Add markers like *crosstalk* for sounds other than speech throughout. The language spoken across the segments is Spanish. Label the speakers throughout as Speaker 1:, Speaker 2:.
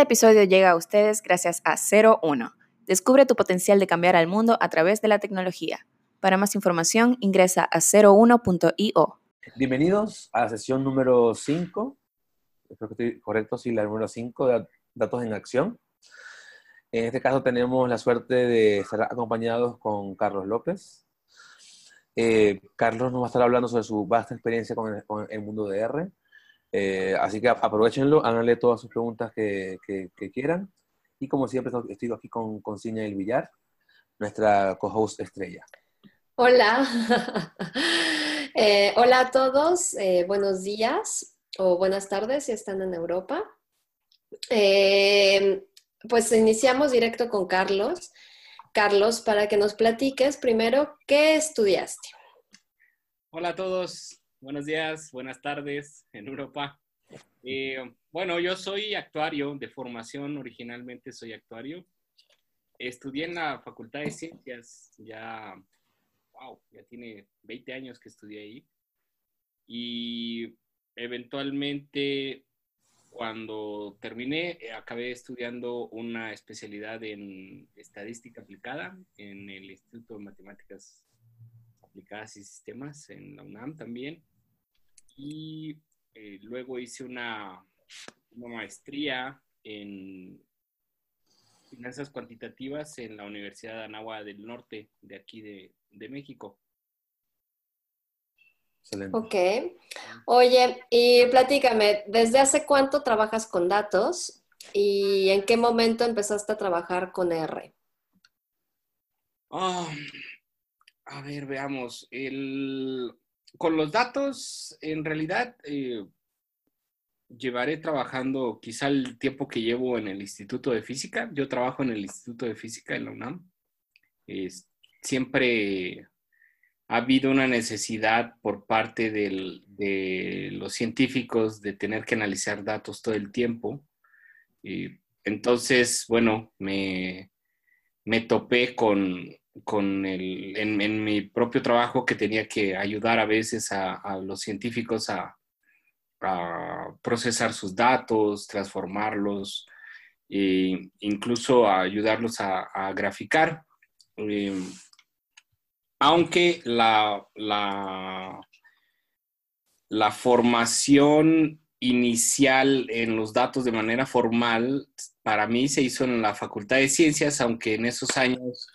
Speaker 1: Este episodio llega a ustedes gracias a 01. Descubre tu potencial de cambiar al mundo a través de la tecnología. Para más información, ingresa a 01.io.
Speaker 2: Bienvenidos a la sesión número 5. Espero que estoy correcto, sí, la número 5 de Datos en Acción. En este caso tenemos la suerte de estar acompañados con Carlos López. Eh, Carlos nos va a estar hablando sobre su vasta experiencia con el, mundo de R. Eh, así que aprovechenlo, háganle todas sus preguntas que, quieran. Y como siempre, estoy aquí con, con Ciña El Villar, nuestra co-host estrella.
Speaker 3: Hola. *laughs* Eh, hola a todos. buenos días o buenas tardes si están en Europa. pues iniciamos directo con Carlos. Carlos, para que nos platiques primero qué estudiaste.
Speaker 4: Hola a todos, buenos días, buenas tardes en Europa. Eh, bueno, yo soy actuario de formación, originalmente soy actuario. Estudié en la Facultad de Ciencias, ya, wow, ya tiene 20 años que estudié ahí. Y eventualmente cuando terminé, eh, acabé estudiando una especialidad en estadística aplicada en el Instituto de Matemáticas Aplicadas y Sistemas, en la UNAM también. Y eh, luego hice una, maestría en finanzas cuantitativas en la Universidad de Anáhuac del Norte, de aquí de, de México.
Speaker 3: Ok. Oye, y platícame, ¿desde hace cuánto trabajas con datos y en qué momento empezaste a trabajar con R?
Speaker 4: Ah, a ver, veamos. Con los datos, en realidad, eh, llevaré trabajando quizá el tiempo que llevo en el Instituto de Física. Yo trabajo en el Instituto de Física en la UNAM. siempre ha habido una necesidad por parte de los científicos de tener que analizar datos todo el tiempo. Y entonces, bueno, me, topé con, el, en, mi propio trabajo que tenía que ayudar a veces a, los científicos a, procesar sus datos, transformarlos, e incluso a ayudarlos a, graficar. Eh, aunque la, la, formación inicial en los datos de manera formal para mí se hizo en la Facultad de Ciencias, aunque en esos años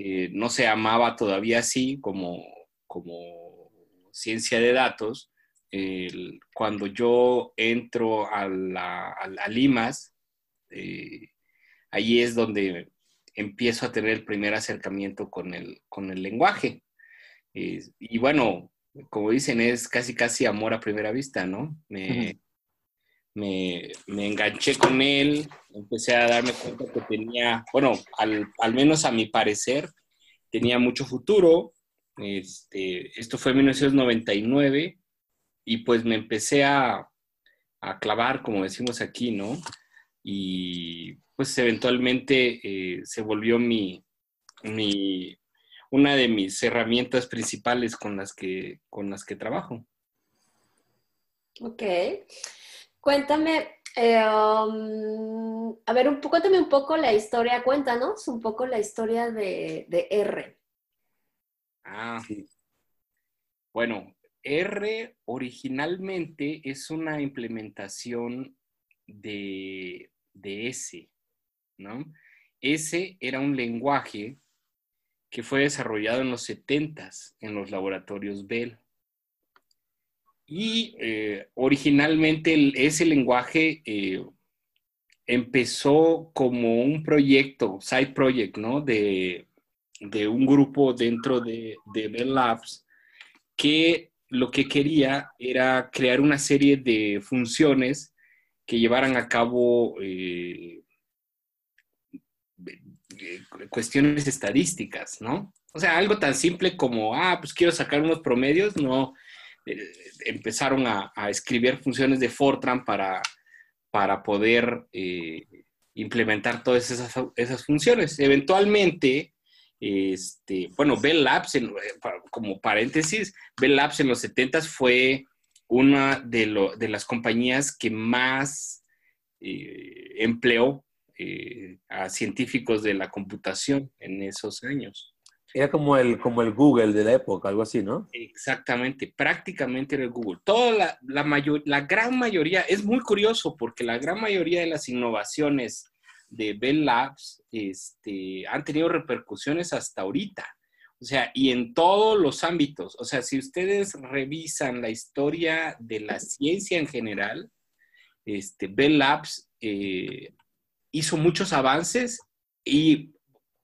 Speaker 4: eh, no se llamaba todavía así como, como ciencia de datos. cuando yo entro a, la, a, Limas, eh, ahí es donde empiezo a tener el primer acercamiento con el, con el lenguaje. y bueno, como dicen, es casi, casi amor a primera vista, ¿no? Me, me, enganché con él, empecé a darme cuenta que tenía, bueno, al, menos a mi parecer, tenía mucho futuro. Este, esto fue en 1999 y pues me empecé a, a clavar, como decimos aquí, ¿no? Y pues eventualmente eh, se volvió mi, una de mis herramientas principales con las que, con las que trabajo.
Speaker 3: Ok. Cuéntame, eh, um, a ver, un, cuéntame un poco la historia, cuéntanos un poco la historia de, R.
Speaker 4: Ah, sí. Bueno, R originalmente es una implementación de, de S. ¿no? Ese era un lenguaje que fue desarrollado en los 70 en los laboratorios Bell. Y eh, originalmente ese lenguaje eh, empezó como un proyecto, side project, ¿no? De, un grupo dentro de, Bell Labs que lo que quería era crear una serie de funciones que llevaran a cabo eh, cuestiones estadísticas, ¿no? O sea, algo tan simple como, ah, pues quiero sacar unos promedios, no. Eh, empezaron a, escribir funciones de Fortran para, para poder eh, implementar todas esas, esas, funciones. Eventualmente, este, bueno, Bell Labs, como paréntesis, Bell Labs en los 70 fue una de, de las compañías que más empleó a científicos de la computación en esos años.
Speaker 2: Era como el, como el Google de la época, algo así, ¿no?
Speaker 4: Exactamente, prácticamente era el Google. Toda la, la, mayor, la gran mayoría, es muy curioso porque la gran mayoría de las innovaciones de Bell Labs este, han tenido repercusiones hasta ahorita. O sea, y en todos los ámbitos. O sea, si ustedes revisan la historia de la ciencia en general, este, Bell Labs eh, hizo muchos avances y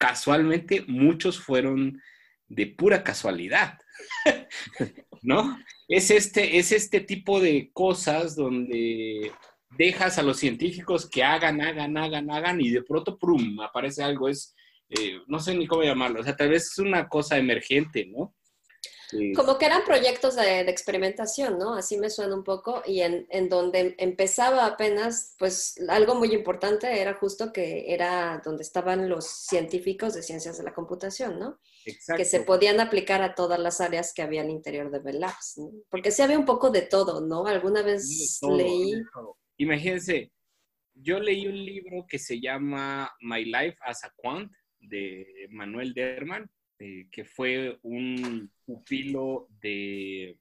Speaker 4: casualmente muchos fueron de pura casualidad, *laughs* ¿no? Es este, es este tipo de cosas donde dejas a los científicos que hagan, hagan, hagan, hagan y de pronto, ¡prum!, aparece algo, es, eh, no sé ni cómo llamarlo, o sea, tal vez es una cosa emergente, ¿no?
Speaker 3: Como que eran proyectos de, experimentación, ¿no? Así me suena un poco, y en, en, donde empezaba apenas, pues algo muy importante era justo que era donde estaban los científicos de ciencias de la computación, ¿no? Exacto. Que se podían aplicar a todas las áreas que había al interior de Bell Labs, ¿no? Porque sí había un poco de todo, ¿no? Alguna vez leí...
Speaker 4: Imagínense, yo leí un libro que se llama My Life as a Quant de Manuel Derman, eh, que fue un pupilo de,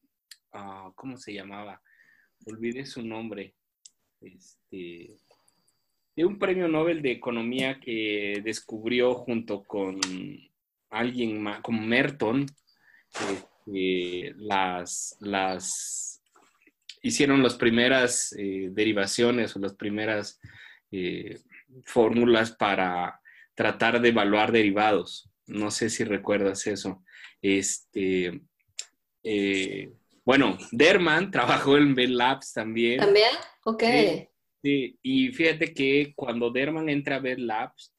Speaker 4: ah, ¿cómo se llamaba? Olvidé su nombre. Este, de un premio Nobel de Economía que descubrió junto con alguien más, como Merton, este, las, las, hicieron las primeras eh, derivaciones o las primeras eh, fórmulas para tratar de evaluar derivados. No sé si recuerdas eso. Este, eh, bueno, Derman *laughs* trabajó en Bell Labs también.
Speaker 3: ¿También? Ok.
Speaker 4: Sí, y fíjate que cuando Derman entra a Bell Labs,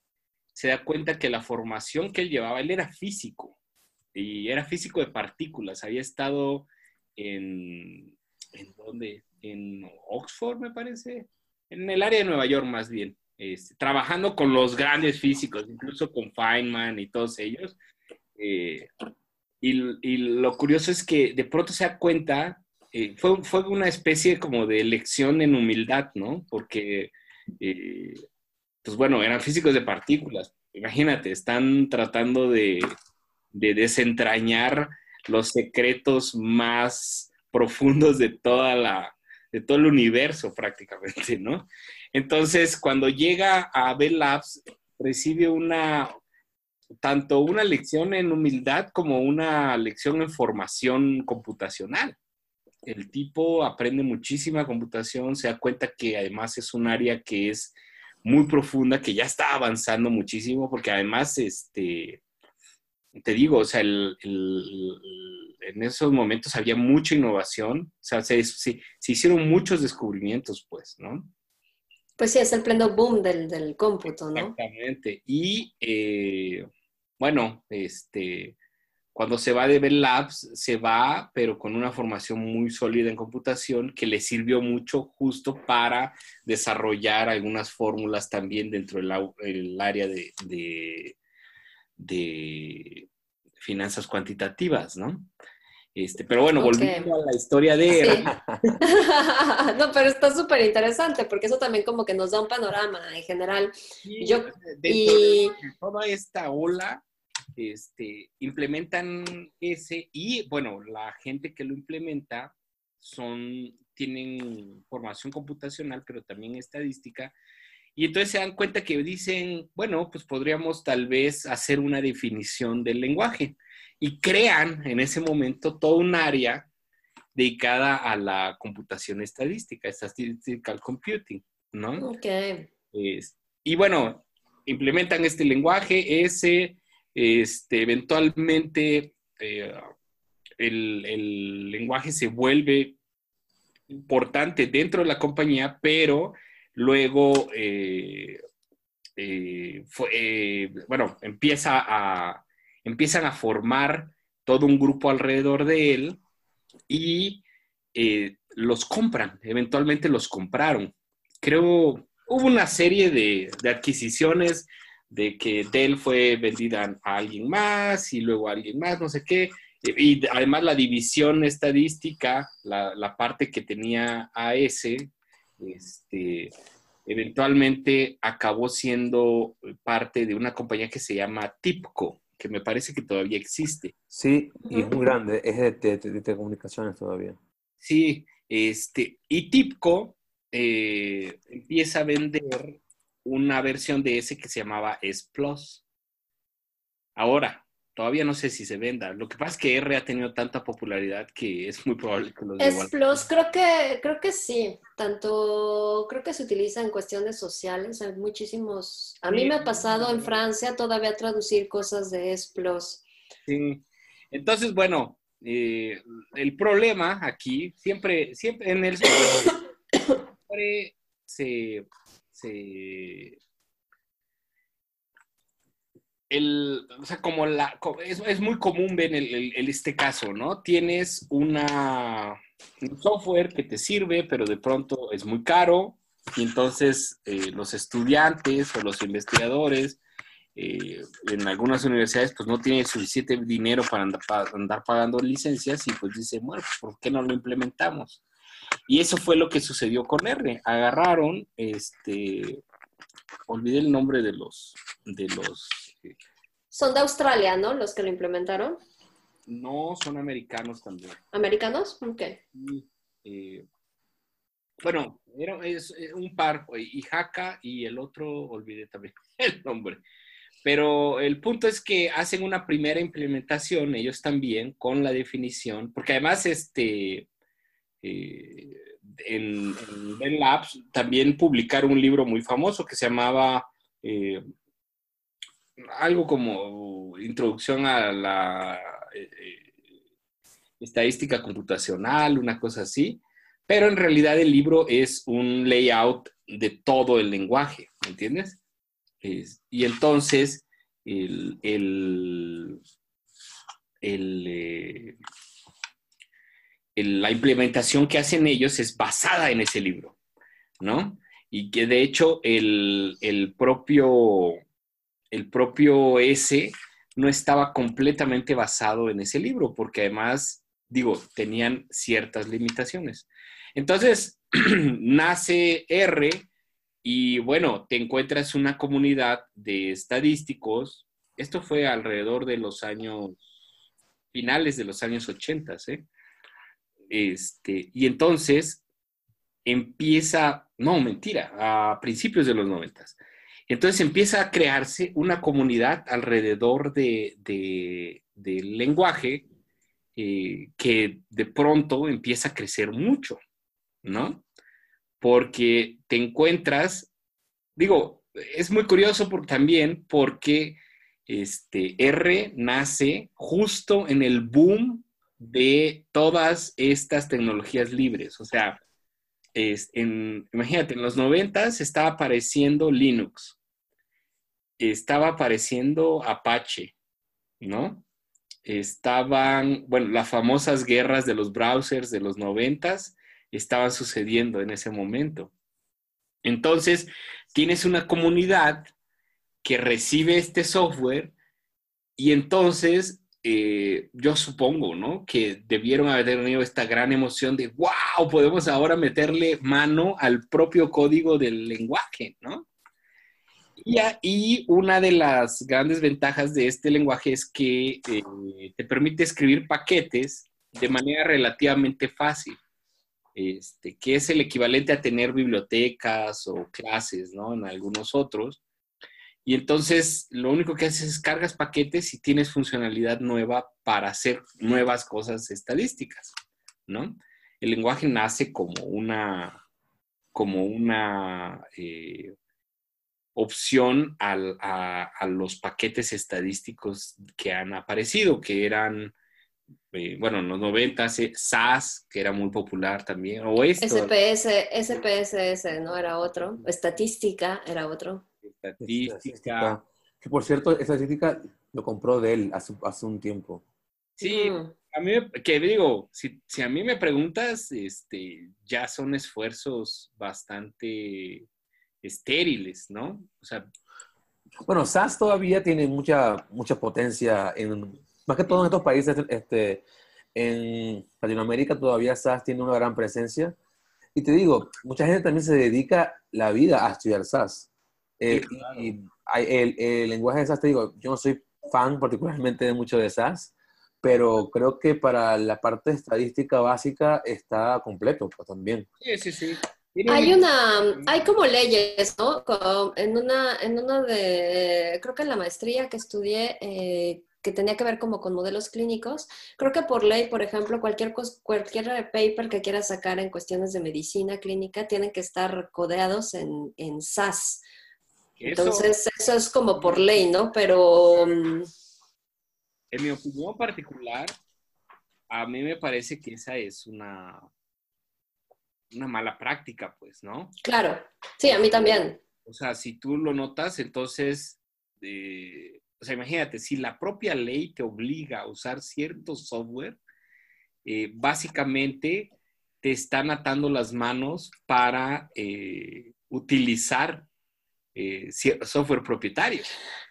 Speaker 4: se da cuenta que la formación que él llevaba, él era físico, y era físico de partículas, había estado en, ¿en dónde? En Oxford, me parece, en el área de Nueva York más bien. Este, trabajando con los grandes físicos, incluso con Feynman y todos ellos. Eh, y, lo curioso es que de pronto se da cuenta, eh, fue, fue, una especie como de lección en humildad, ¿no? Porque, eh, pues bueno, eran físicos de partículas. Imagínate, están tratando de, de desentrañar los secretos más profundos de toda la, de todo el universo prácticamente, ¿no? Entonces, cuando llega a Bell Labs, recibe una, tanto una lección en humildad como una lección en formación computacional. El tipo aprende muchísima computación, se da cuenta que además es un área que es muy profunda, que ya está avanzando muchísimo, porque además, este, te digo, o sea, en esos momentos había mucha innovación, o sea, se, hicieron muchos descubrimientos, pues, ¿no?
Speaker 3: Pues sí, es el pleno boom del, del cómputo, ¿no?
Speaker 4: Exactamente. Y eh, bueno, este, cuando se va de Bell Labs, se va, pero con una formación muy sólida en computación que le sirvió mucho justo para desarrollar algunas fórmulas también dentro del área de, de finanzas cuantitativas, ¿no? Este, pero bueno, volviendo a la historia de *laughs*
Speaker 3: no, pero está súper interesante porque eso también como que nos da un panorama en general. Yo,
Speaker 4: y toda esta ola este, implementan ese y bueno, la gente que lo implementa son, tienen formación computacional, pero también estadística. Y entonces se dan cuenta que dicen, bueno, pues podríamos tal vez hacer una definición del lenguaje y crean en ese momento todo un área dedicada a la computación estadística, statistical computing, ¿no?
Speaker 3: Ok.
Speaker 4: y bueno, implementan este lenguaje, ese, este, eventualmente eh, el, lenguaje se vuelve importante dentro de la compañía, pero luego, eh, eh, bueno, empieza a empiezan a formar todo un grupo alrededor de él y eh, los compran, eventualmente los compraron. Creo, hubo una serie de, adquisiciones de que Dell fue vendida a alguien más y luego a alguien más, no sé qué. Y además la división estadística, la, parte que tenía AS, este, eventualmente acabó siendo parte de una compañía que se llama Tipco, que me parece que todavía existe.
Speaker 2: Sí, y es muy grande, es de, telecomunicaciones todavía.
Speaker 4: Sí, este, y Tipco eh, empieza a vender una versión de ese que se llamaba S Plus. Ahora, Todavía no sé si se venda. Lo que pasa es que R ha tenido tanta popularidad que es muy probable que los
Speaker 3: Es Plus, creo que, creo que sí. Tanto, creo que se utiliza en cuestiones sociales. Hay muchísimos. A mí me ha pasado en Francia todavía traducir cosas de S Plus.
Speaker 4: Sí. Entonces, bueno, eh, el problema aquí, siempre, siempre en el *coughs* siempre se, se el, o sea, como la, es, es muy común ver el, este caso, ¿no? Tienes una, un software que te sirve, pero de pronto es muy caro, y entonces eh, los estudiantes o los investigadores eh, en algunas universidades pues no tienen suficiente dinero para andar, para andar, pagando licencias y pues dicen, bueno, pues, ¿por qué no lo implementamos? Y eso fue lo que sucedió con R. Agarraron, este, olvidé el nombre de los, de los
Speaker 3: son de Australia, ¿no? Los que lo implementaron.
Speaker 4: No, son americanos también.
Speaker 3: ¿Americanos? Ok.
Speaker 4: Eh, bueno, era, es eh, un par, Ijaca y el otro, olvidé también *laughs* el nombre. Pero el punto es que hacen una primera implementación, ellos también, con la definición, porque además este, eh, en, en Labs también publicaron un libro muy famoso que se llamaba algo como introducción a la eh, eh, estadística computacional, una cosa así, pero en realidad el libro es un layout de todo el lenguaje, ¿me entiendes? y entonces eh, la implementación que hacen ellos es basada en ese libro, ¿no? Y que de hecho el propio el propio S no estaba completamente basado en ese libro, porque además, digo, tenían ciertas limitaciones. Entonces, *clears throat* nace R y bueno, te encuentras una comunidad de estadísticos. Esto fue alrededor de los años, finales de los años 80, ¿eh? Este, y entonces empieza, no, mentira, a principios de los 90 entonces empieza a crearse una comunidad alrededor de, del lenguaje eh, que de pronto empieza a crecer mucho, ¿no? Porque te encuentras, digo, es muy curioso también porque este, R nace justo en el boom de todas estas tecnologías libres. O sea, en, imagínate, en los 90 estaba apareciendo Linux, estaba apareciendo Apache, ¿no? Estaban, bueno, las famosas guerras de los browsers de los 90 estaban sucediendo en ese momento. Entonces, tienes una comunidad que recibe este software y entonces eh, yo supongo, ¿no? Que debieron haber tenido esta gran emoción de, wow, podemos ahora meterle mano al propio código del lenguaje, ¿no? Y, una de las grandes ventajas de este lenguaje es que eh, te permite escribir paquetes de manera relativamente fácil, este, que es el equivalente a tener bibliotecas o clases, ¿no? En algunos otros. Y entonces lo único que haces es cargas paquetes y tienes funcionalidad nueva para hacer nuevas cosas estadísticas, ¿no? El lenguaje nace como una, como una eh, opción a, los paquetes estadísticos que han aparecido, que eran, eh, bueno, en los 90 SAS, que era muy popular también, o esto.
Speaker 3: SPS, SPSS, ¿no? Era otro. Estadística era otro.
Speaker 2: Estadística. Que por cierto, estadística lo compró de él hace, hace un tiempo.
Speaker 4: Sí, a mí, que digo, si, si, a mí me preguntas, este, ya son esfuerzos bastante estériles, ¿no? O sea...
Speaker 2: Bueno, SAS todavía tiene mucha, mucha potencia, en, más que todo en estos países, este, en Latinoamérica todavía SAS tiene una gran presencia Y te digo, mucha gente también se dedica la vida a estudiar SAS. Eh,
Speaker 4: Sí, claro.
Speaker 2: Y hay- el, el lenguaje de SAS, te digo, yo no soy fan particularmente de mucho de SAS, pero creo que para la parte estadística básica está completo pues, también.
Speaker 4: Sí, sí, sí.
Speaker 3: Hay
Speaker 4: un-
Speaker 3: una, hay como leyes, ¿no? Como en una, en una de, creo que en la maestría que estudié, eh, que tenía que ver como con modelos clínicos, creo que por ley, por ejemplo, cualquier, cualquier paper que quieras sacar en cuestiones de medicina clínica tienen que estar codeados en, en SAS.
Speaker 4: Eso,
Speaker 3: Entonces, eso es como por ley, ¿no? Pero,
Speaker 4: en mi opinión particular, a mí me parece que esa es una, una mala práctica, pues, ¿no?
Speaker 3: claro, sí, a mí también.
Speaker 4: O sea, si tú lo notas, entonces, eh, o sea, imagínate, si la propia ley te obliga a usar cierto software, eh, básicamente te están atando las manos para eh, utilizar eh, software propietario.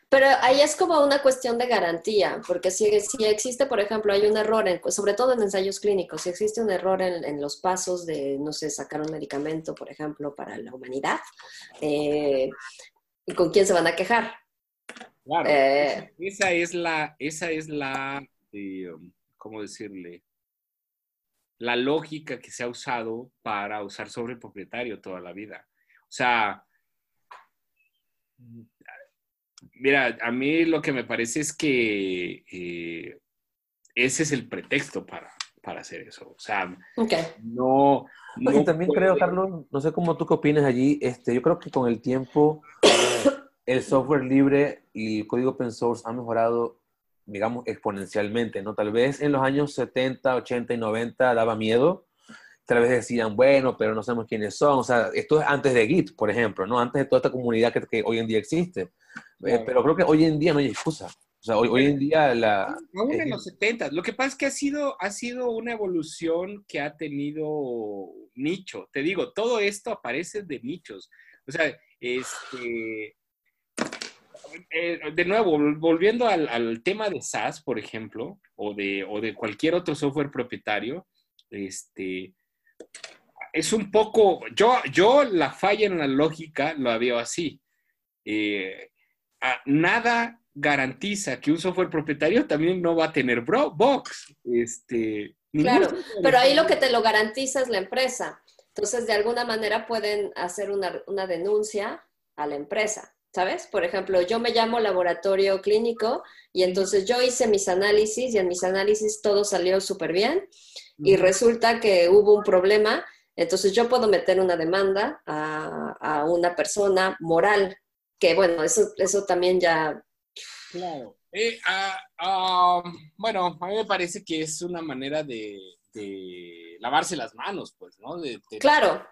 Speaker 3: Pero ahí es como una cuestión de garantía, porque si, si existe, por ejemplo, hay un error, en- sobre todo en ensayos clínicos, si existe un error en, en los pasos de, no sé, sacar un medicamento, por ejemplo, para la humanidad, eh, ¿y ¿con quién se van a quejar?
Speaker 4: Claro,
Speaker 3: Eh.
Speaker 4: esa es la, esa es la, eh, ¿cómo decirle? La lógica que se ha usado para usar sobre propietario toda la vida. O sea, mira, a mí lo que me parece es que eh, ese es el pretexto para, para hacer eso. O sea,
Speaker 3: Ok.
Speaker 4: no...
Speaker 2: No,
Speaker 4: no
Speaker 2: y también
Speaker 4: puede-
Speaker 2: creo, Carlos, no sé cómo tú qué opinas allí, este, yo creo que con el tiempo el software libre y el código open source han mejorado, digamos, exponencialmente, ¿no? Tal vez en los años 70, 80 y 90 daba miedo, tal vez decían, bueno, pero no sabemos quiénes son, o sea, esto es antes de Git, por ejemplo, ¿no? Antes de toda esta comunidad que, que hoy en día existe. Eh, pero creo que hoy en día no hay excusa. O sea, hoy, hoy en día la...
Speaker 4: Aún en los 70. Lo que pasa es que ha sido, ha sido una evolución que ha tenido nicho. Te digo, todo esto aparece de nichos. O sea, este. eh, de nuevo, vol- volviendo al, al tema de SaaS, por ejemplo, o de, o de cualquier otro software propietario, este. Es un poco. Yo, yo la falla en la lógica lo veo así. Eh, a- nada garantiza que un software propietario también no va a tener bro- bugs. Este,
Speaker 3: Claro, Pero ahí lo que te lo garantiza es la empresa. Entonces, de alguna manera pueden hacer una, una denuncia a la empresa, ¿sabes? Por ejemplo, yo me llamo laboratorio clínico y entonces yo hice mis análisis y en mis análisis todo salió súper bien y resulta que hubo un problema, entonces yo puedo meter una demanda a, a una persona moral, que bueno, eso, eso también ya,
Speaker 4: Claro. Eh, ah, ah, bueno, a mí me parece que es una manera de, de lavarse las manos, pues, ¿no? De, de-
Speaker 3: claro,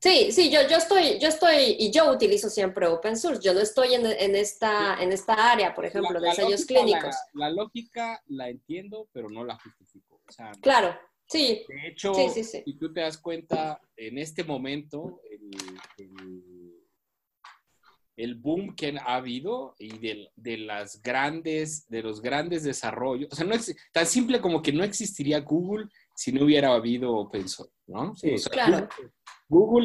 Speaker 3: Sí, sí, yo, yo estoy, yo estoy, y yo utilizo siempre open source. Yo no estoy en, en esta, en esta área, por ejemplo,
Speaker 4: La-
Speaker 3: de
Speaker 4: la
Speaker 3: ensayos
Speaker 4: lógica
Speaker 3: clínicos.
Speaker 4: La, la lógica la entiendo, pero no la justifico. O sea,
Speaker 3: Claro, sí,
Speaker 4: de hecho,
Speaker 3: sí, sí, sí.
Speaker 4: si tú te das cuenta, en este momento, el, el- el boom que ha habido y de, de las grandes, de los grandes desarrollos, o sea, no es tan simple como que no existiría Google si no hubiera habido open source, ¿no?
Speaker 2: Sí,
Speaker 4: O sea,
Speaker 3: claro.
Speaker 4: Google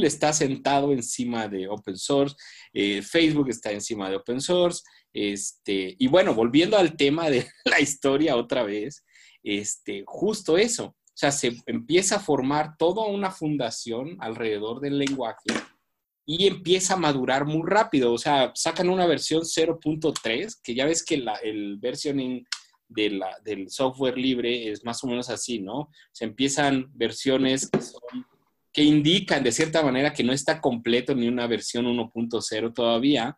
Speaker 4: está sentado encima de open source, eh, Facebook está encima de open source, este, y bueno, volviendo al tema de *laughs* la historia otra vez, este, justo eso, o sea, se empieza a formar toda una fundación alrededor del lenguaje y empieza a madurar muy rápido, o sea, sacan una versión 0.3, que ya ves que la, el versioning de la- del software libre es más o menos así, ¿no? Se empiezan versiones que son que indican de cierta manera que no está completo ni una versión 1.0 todavía,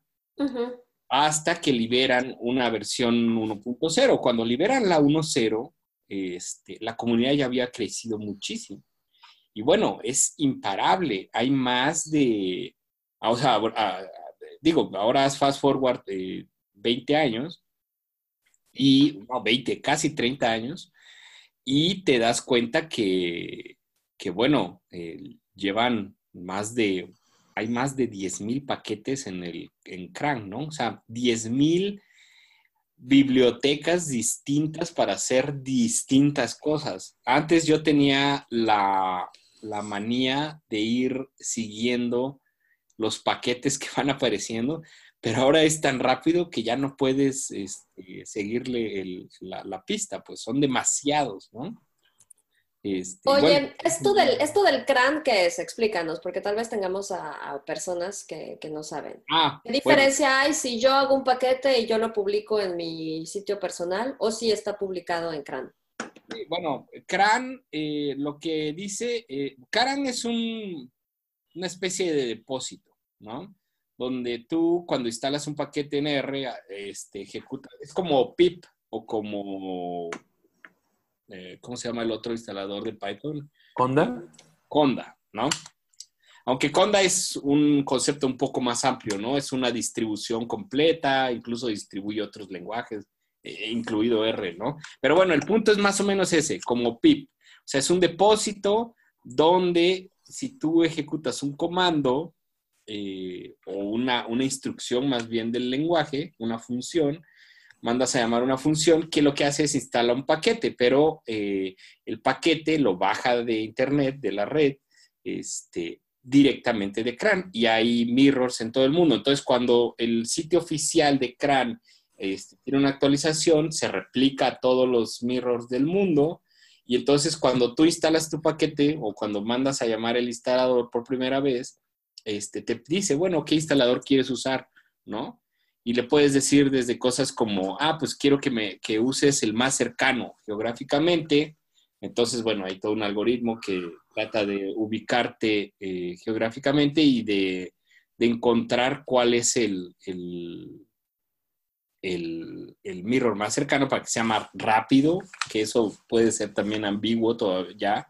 Speaker 4: hasta que liberan una versión 1.0. Cuando liberan la 1.0, este, la comunidad ya había crecido muchísimo. Y bueno, es imparable. Hay más de, o sea, ah, digo, ahora fast forward eh, 20 años, y, no, 20, casi 30 años, y te das cuenta que, que bueno, eh, llevan más de, hay más de 10.000 paquetes en el en CRAN, ¿no? O sea, 10.000 bibliotecas distintas para hacer distintas cosas. Antes yo tenía la, la manía de ir siguiendo los paquetes *laughs* que van apareciendo, pero ahora es tan rápido que ya no puedes este, seguirle la, pista, pues son demasiados, ¿no?
Speaker 3: Este, Oye, esto, del, esto del CRAN, ¿qué es? Explícanos, porque tal vez tengamos a, personas que, no saben.
Speaker 4: Ah,
Speaker 3: ¿Qué diferencia hay si yo hago un paquete y yo lo publico en mi sitio personal o si está publicado en CRAN?
Speaker 4: bueno, CRAN, eh, lo que dice, eh, CRAN es un, una especie de depósito, ¿no? Donde tú cuando instalas un paquete en R, este, ejecuta, es como pip o como eh, ¿cómo se llama el otro instalador de Python?
Speaker 2: Conda.
Speaker 4: Conda, ¿no? Aunque Conda es un concepto un poco más amplio, ¿no? Es una distribución completa, incluso distribuye otros lenguajes, eh, incluido R, ¿no? Pero bueno, el punto es más o menos ese, como pip. O sea, es un depósito donde si tú ejecutas un comando eh, o una, una instrucción más bien del lenguaje, una función, mandas a llamar una función que lo que hace es instala un paquete, pero eh, el paquete lo baja de internet, de la red, este, directamente de CRAN y hay mirrors en todo el mundo. Entonces, cuando el sitio oficial de CRAN este, tiene una actualización, se replica a todos los mirrors del mundo y entonces cuando tú instalas tu paquete o cuando mandas a llamar el instalador por primera vez, este, te dice, bueno, ¿qué instalador quieres usar? ¿No? Y le puedes decir desde cosas como, ah, pues quiero que, me, que uses el más cercano geográficamente. Entonces, bueno, hay todo un algoritmo que trata de ubicarte eh, geográficamente y de, encontrar cuál es el, el, mirror más cercano para que sea más rápido, que eso puede ser también ambiguo todavía.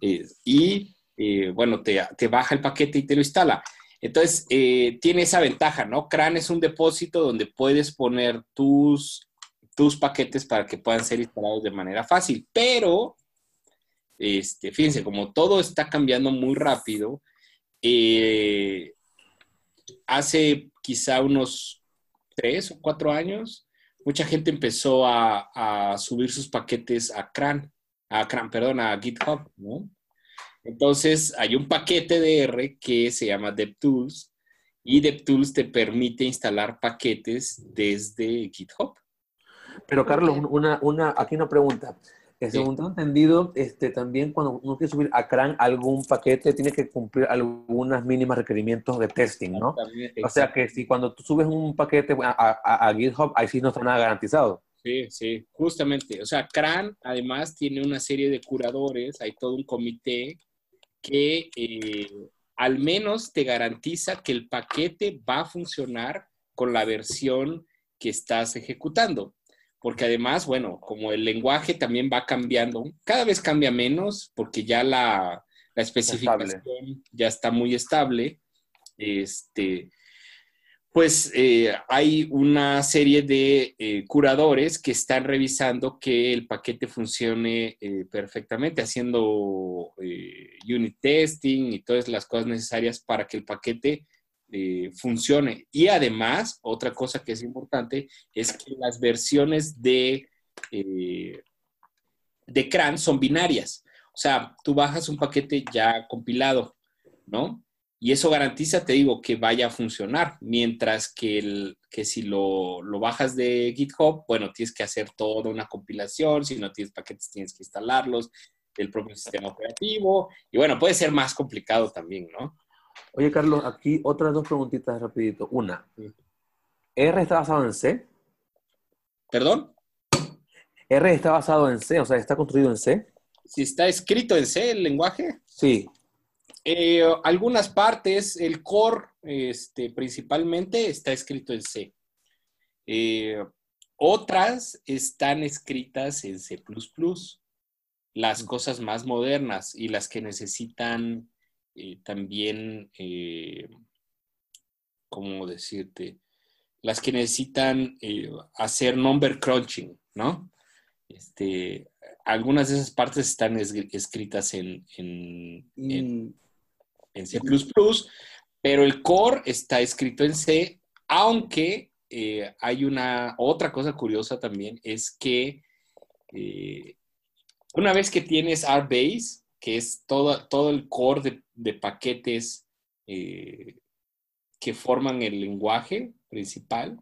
Speaker 4: Eh, y, eh, bueno, te, te baja el paquete y te lo instala. Entonces, eh, tiene esa ventaja, ¿no? CRAN es un depósito donde puedes poner tus, tus paquetes para que puedan ser instalados de manera fácil, pero, este, fíjense, como todo está cambiando muy rápido, eh, hace quizá unos tres o cuatro años, mucha gente empezó a, a subir sus paquetes a CRAN, a CRAN, perdón, a GitHub, ¿no? Entonces, hay un paquete de R que se llama DevTools y DevTools te permite instalar paquetes desde GitHub.
Speaker 2: Pero Carlos, una, una, aquí una pregunta. Según tengo entendido, este, también cuando uno quiere subir a CRAN algún paquete, tiene que cumplir algunas mínimas requerimientos de testing, ¿no? O sea que si cuando tú subes un paquete a, a, GitHub, ahí sí no está nada garantizado.
Speaker 4: Sí, sí, justamente. O sea, CRAN además tiene una serie de curadores, hay todo un comité que eh, al menos te garantiza que el paquete va a funcionar con la versión que estás ejecutando. Porque además, bueno, como el lenguaje también va cambiando, cada vez cambia menos porque ya la, la especificación ya está muy estable. Este, pues eh, hay una serie de eh, curadores que están revisando que el paquete funcione eh, perfectamente, haciendo unit testing y todas las cosas necesarias para que el paquete funcione. Y además, otra cosa que es importante es que las versiones de, de CRAN son binarias. O sea, tú bajas un paquete ya compilado, ¿no? Y eso garantiza, te digo, que vaya a funcionar. Mientras que, el, que si lo, lo, bajas de GitHub, bueno, tienes que hacer toda una compilación. Si no tienes paquetes, tienes que instalarlos del propio sistema operativo. Y bueno, puede ser más complicado también, ¿no?
Speaker 2: Oye, Carlos, aquí otras dos preguntitas rapidito. Una, ¿R está basado en C?
Speaker 4: ¿Perdón?
Speaker 2: ¿R está basado en C? O sea, ¿está construido en C?
Speaker 4: Si está escrito en C el lenguaje.
Speaker 2: Sí.
Speaker 4: Eh, algunas partes, el core este, principalmente está escrito en C. Eh, otras están escritas en C ⁇ las cosas más modernas y las que necesitan eh, también, ¿cómo decirte? Las que necesitan hacer number crunching, ¿no? Este, algunas de esas partes están escritas en, en, en C++, pero el core está escrito en C, aunque eh, hay una otra cosa curiosa también, es que eh, una vez que tienes RBase, que es todo, todo el core de, paquetes eh, que forman el lenguaje principal,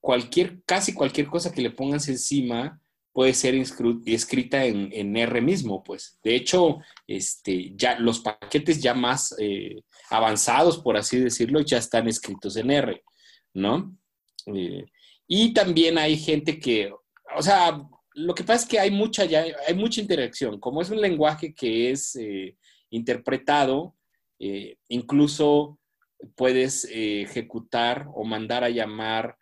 Speaker 4: cualquier, casi cualquier cosa que le pongas encima puede ser escrita en, R mismo, pues. De hecho, este, ya los paquetes ya más eh, avanzados, por así decirlo, ya están escritos en R, ¿no? y también hay gente que, o sea, lo que pasa es que hay mucha, ya, hay mucha interacción. Como es un lenguaje que es eh, interpretado, eh, incluso puedes eh, ejecutar o mandar a llamar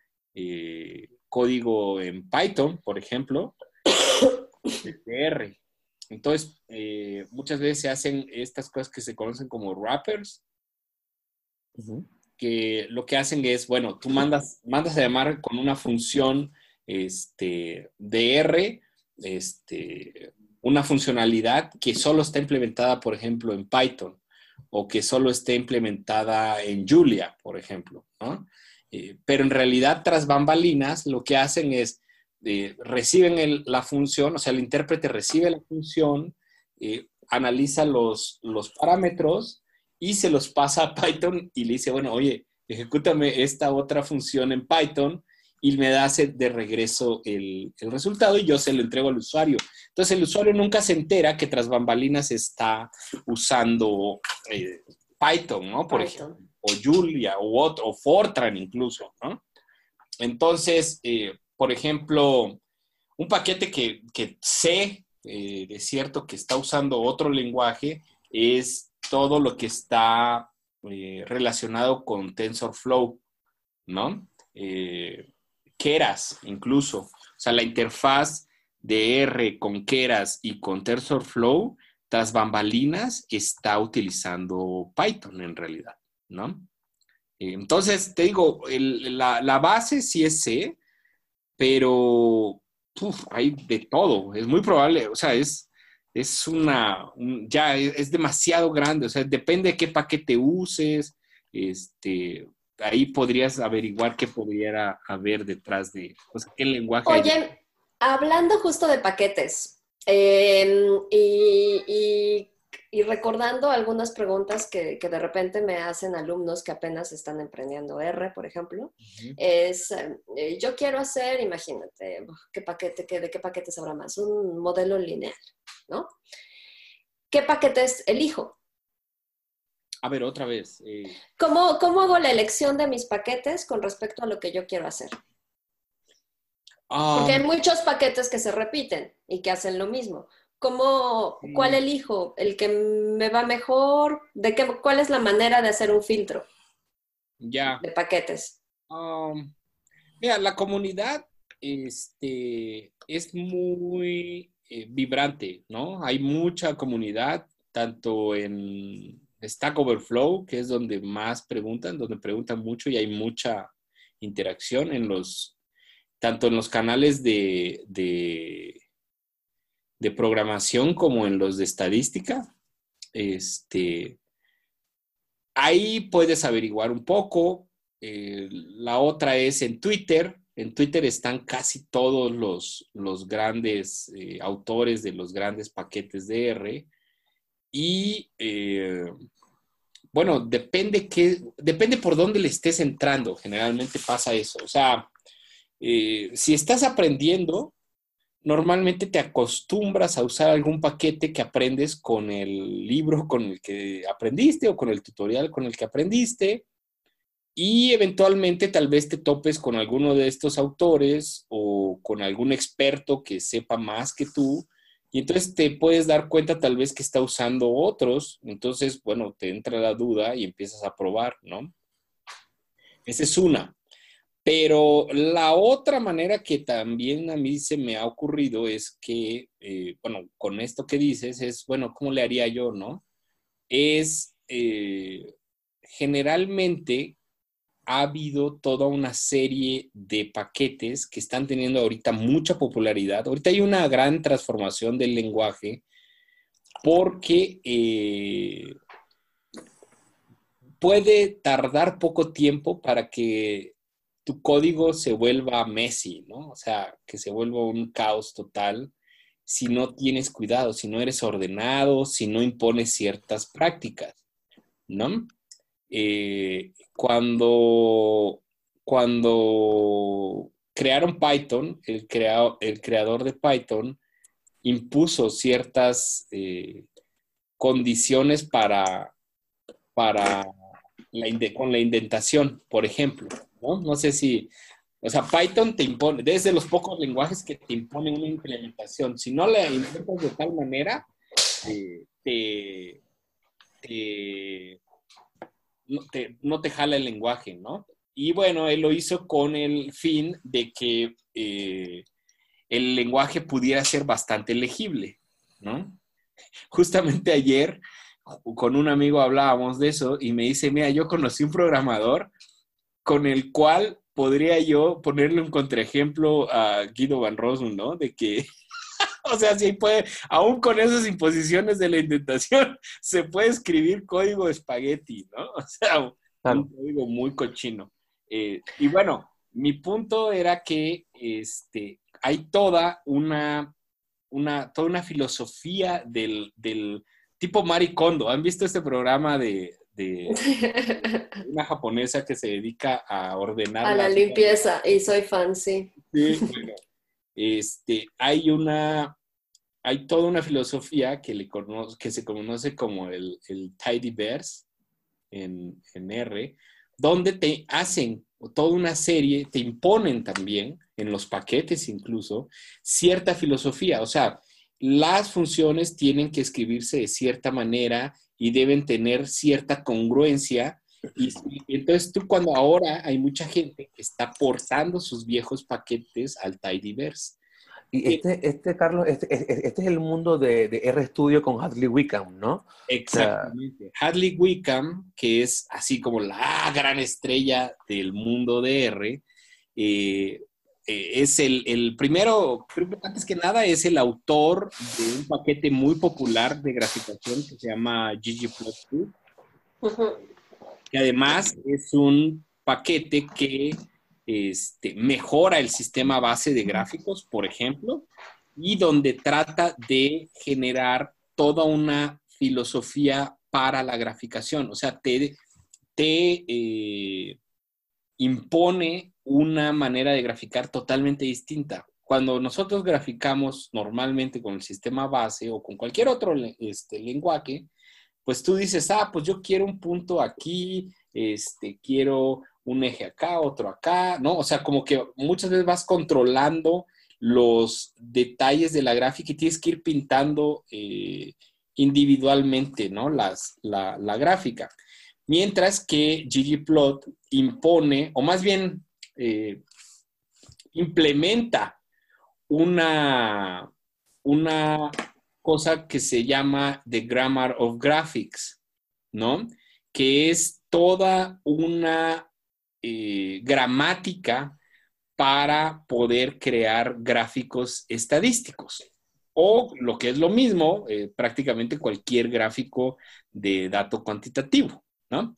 Speaker 4: código en Python, por ejemplo, R. Entonces, muchas veces se hacen estas cosas que se conocen como wrappers, que lo que hacen es, bueno, tú mandas, mandas a llamar con una función este, DR, este, una funcionalidad que solo está implementada, por ejemplo, en Python o que solo esté implementada en Julia, por ejemplo. Eh, pero en realidad, tras bambalinas, lo que hacen es, eh, reciben la función, o sea, el intérprete recibe la función, eh, analiza los, los parámetros y se los pasa a Python y le dice, bueno, oye, ejecútame esta otra función en Python y me da de regreso el, resultado y yo se lo entrego al usuario. Entonces el usuario nunca se entera que tras bambalinas está usando eh, Python, ¿no? Por ejemplo, o Julia, o, otro, o Fortran incluso, ¿no? Entonces, eh, por ejemplo, un paquete que, que sé eh, de cierto que está usando otro lenguaje es todo lo que está relacionado con TensorFlow, ¿no? Keras incluso. O sea, la interfaz de R con Keras y con TensorFlow, tras bambalinas, está utilizando Python en realidad, ¿no? Entonces, te digo, la, base sí es C, pero hay de todo. Es muy probable, o sea, es, es una, ya es, demasiado grande, o sea, depende de qué paquete uses, este, ahí podrías averiguar qué pudiera haber detrás de, qué lenguaje.
Speaker 3: Oye, hablando justo de paquetes em, y, recordando algunas preguntas que, de repente me hacen alumnos que apenas están emprendiendo R, por ejemplo, es, eh, yo quiero hacer, imagínate, ¿qué paquete, qué, ¿de qué paquetes habrá más? Un modelo lineal, ¿no? ¿Qué paquetes elijo?
Speaker 4: A ver, otra vez. Eh.
Speaker 3: ¿Cómo, hago la elección de mis paquetes con respecto a lo que yo quiero hacer? Porque hay muchos paquetes que se repiten y que hacen lo mismo. ¿Cómo, ¿Cuál elijo? ¿El que me va mejor? ¿De qué, ¿Cuál es la manera de hacer un filtro
Speaker 4: ya.
Speaker 3: de paquetes?
Speaker 4: mira, la comunidad este, es muy eh, vibrante, ¿no? Hay mucha comunidad, tanto en Stack Overflow, que es donde más preguntan, donde preguntan mucho y hay mucha interacción en los, tanto en los canales de, de, programación como en los de estadística. Este, ahí puedes averiguar un poco. Eh, la otra es en Twitter. En Twitter están casi todos los, los grandes eh, autores de los grandes paquetes de R. Y eh, bueno, depende, qué, depende por dónde le estés entrando. Generalmente pasa eso. O sea, si estás aprendiendo, normalmente te acostumbras a usar algún paquete que aprendes con el libro con el que aprendiste o con el tutorial con el que aprendiste. Y eventualmente tal vez te topes con alguno de estos autores o con algún experto que sepa más que tú y entonces te puedes dar cuenta tal vez que está usando otros, entonces, bueno, te entra la duda y empiezas a probar, ¿no? Esa es una. Pero la otra manera que también a mí se me ha ocurrido es que, eh, bueno, con esto que dices, es, bueno, ¿cómo le haría yo, no? Es eh, generalmente ha habido toda una serie de paquetes que están teniendo ahorita mucha popularidad. Ahorita hay una gran transformación del lenguaje porque eh, puede tardar poco tiempo para que tu código se vuelva messy, ¿no? O sea, que se vuelva un caos total si no tienes cuidado, si no eres ordenado, si no impones ciertas prácticas, ¿no? Eh, cuando, cuando crearon Python, el, el creador de Python impuso ciertas eh, condiciones para, para la, con la indentación, por ejemplo, ¿no? No sé si, o sea, Python te impone, desde los pocos lenguajes que te imponen una implementación, si no la intentas de tal manera, eh, te, no, te, jala el lenguaje, ¿no? Y bueno, él lo hizo con el fin de que eh, el lenguaje pudiera ser bastante legible, ¿no? Justamente ayer con un amigo hablábamos de eso y me dice, mira, yo conocí un programador con el cual podría yo ponerle un contraejemplo a Guido Van Rossum, ¿no? De que, *laughs* o sea, sí puede, aún con esas imposiciones de la indentación, *laughs* se puede escribir código espagueti, ¿no? *laughs* O sea, un código muy cochino. Eh, y bueno, mi punto era que este, hay toda una, una, toda una filosofía del, del tipo Maricondo. ¿Han visto este programa de, *laughs* una japonesa que se dedica a ordenar?
Speaker 3: A la limpieza, y soy fan, sí.
Speaker 4: Sí, bueno, este, hay una, hay toda una filosofía que, le que se conoce como el, el Tidyverse en, en R, donde te hacen toda una serie, te imponen también, en los paquetes incluso, cierta filosofía. O sea, las funciones tienen que escribirse de cierta manera y deben tener cierta congruencia. Y, entonces tú cuando ahora hay mucha gente que está portando sus viejos paquetes al Tidyverse.
Speaker 2: Y este, este Carlos, este, este, este es el mundo de, de, RStudio con Hadley Wickham, ¿no?
Speaker 4: Exactamente. Hadley Wickham, que es así como la gran estrella del mundo de R, eh, eh, es el, primero, antes que nada, es el autor de un paquete muy popular de graficación que se llama ggplot2, que además es un paquete que este, mejora el sistema base de gráficos, por ejemplo, y donde trata de generar toda una filosofía para la graficación. O sea, te, te eh, impone una manera de graficar totalmente distinta. Cuando nosotros graficamos normalmente con el sistema base o con cualquier otro este, lenguaje, pues tú dices, ah, pues yo quiero un punto aquí, este, quiero un eje acá, otro acá, ¿no? O sea, como que muchas veces vas controlando los detalles de la gráfica y tienes que ir pintando eh, individualmente, ¿no? Las, la, la, gráfica. Mientras que ggplot impone, o más bien eh, implementa una, una cosa que se llama The Grammar of Graphics, ¿no? Que es toda una eh, gramática para poder crear gráficos estadísticos. O lo que es lo mismo, eh, prácticamente cualquier gráfico de dato cuantitativo, ¿no?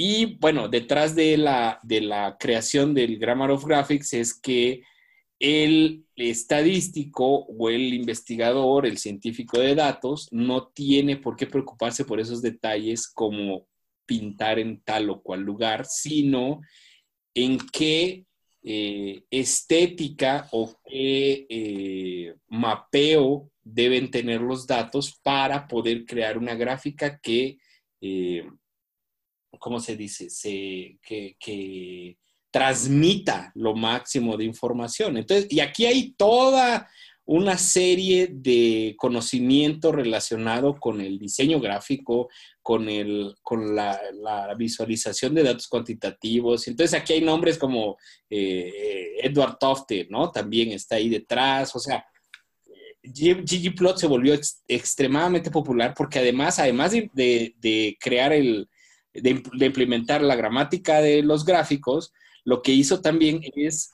Speaker 4: Y bueno, detrás de la, de la creación del Grammar of Graphics es que el estadístico o el investigador, el científico de datos, no tiene por qué preocuparse por esos detalles como pintar en tal o cual lugar, sino en qué eh, estética o qué eh, mapeo deben tener los datos para poder crear una gráfica que eh, ¿cómo se dice? Se, que, transmita lo máximo de información. Entonces, y aquí hay toda una serie de conocimiento relacionado con el diseño gráfico, con, el, con la, visualización de datos cuantitativos. Entonces aquí hay nombres como eh, Edward Tofte, ¿no? También está ahí detrás. O sea, ggplot se volvió extremadamente popular porque además, además de crear el, de, implementar la gramática de los gráficos, lo que hizo también es